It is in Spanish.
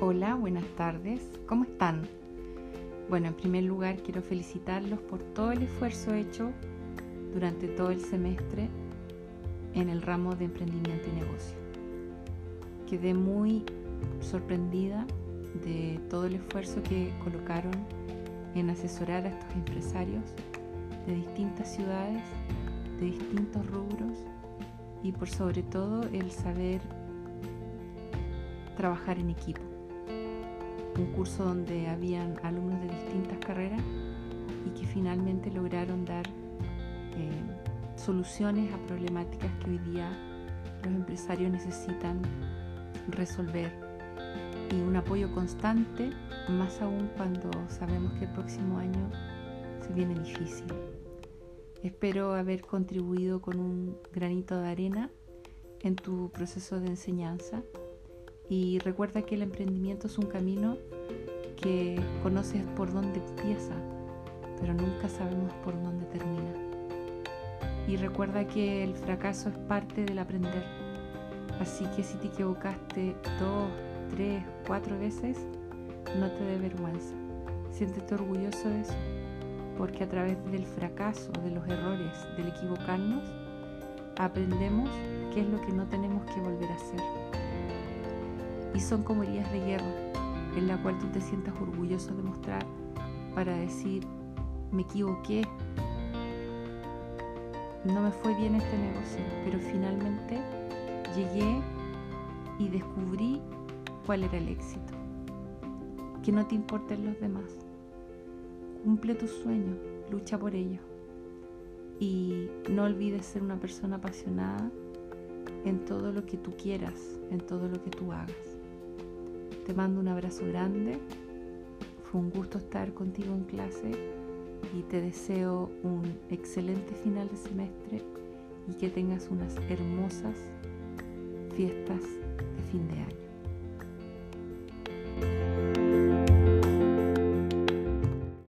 Hola, buenas tardes. ¿Cómo están? Bueno, en primer lugar quiero felicitarlos por todo el esfuerzo hecho durante todo el semestre en el ramo de emprendimiento y negocio. Quedé muy sorprendida de todo el esfuerzo que colocaron en asesorar a estos empresarios de distintas ciudades, de distintos rubros y por sobre todo el saber trabajar en equipo. Un curso donde habían alumnos de distintas carreras y que finalmente lograron dar eh, soluciones a problemáticas que hoy día los empresarios necesitan resolver y un apoyo constante, más aún cuando sabemos que el próximo año se viene difícil. Espero haber contribuido con un granito de arena en tu proceso de enseñanza y recuerda que el emprendimiento es un camino que conoces por dónde empieza, pero nunca sabemos por dónde termina. Y recuerda que el fracaso es parte del aprender. Así que si te equivocaste dos, tres, cuatro veces, no te dé vergüenza. Siéntete orgulloso de eso, porque a través del fracaso, de los errores, del equivocarnos, aprendemos qué es lo que no tenemos que volver a hacer y son como heridas de guerra en la cual tú te sientas orgulloso de mostrar para decir, me equivoqué, no me fue bien este negocio, pero finalmente llegué y descubrí cuál era el éxito. Que no te importen los demás. Cumple tus sueños, lucha por ellos. Y no olvides ser una persona apasionada en todo lo que tú quieras, en todo lo que tú hagas. Te mando un abrazo grande. Fue un gusto estar contigo en clase y te deseo un excelente final de semestre y que tengas unas hermosas fiestas de fin de año.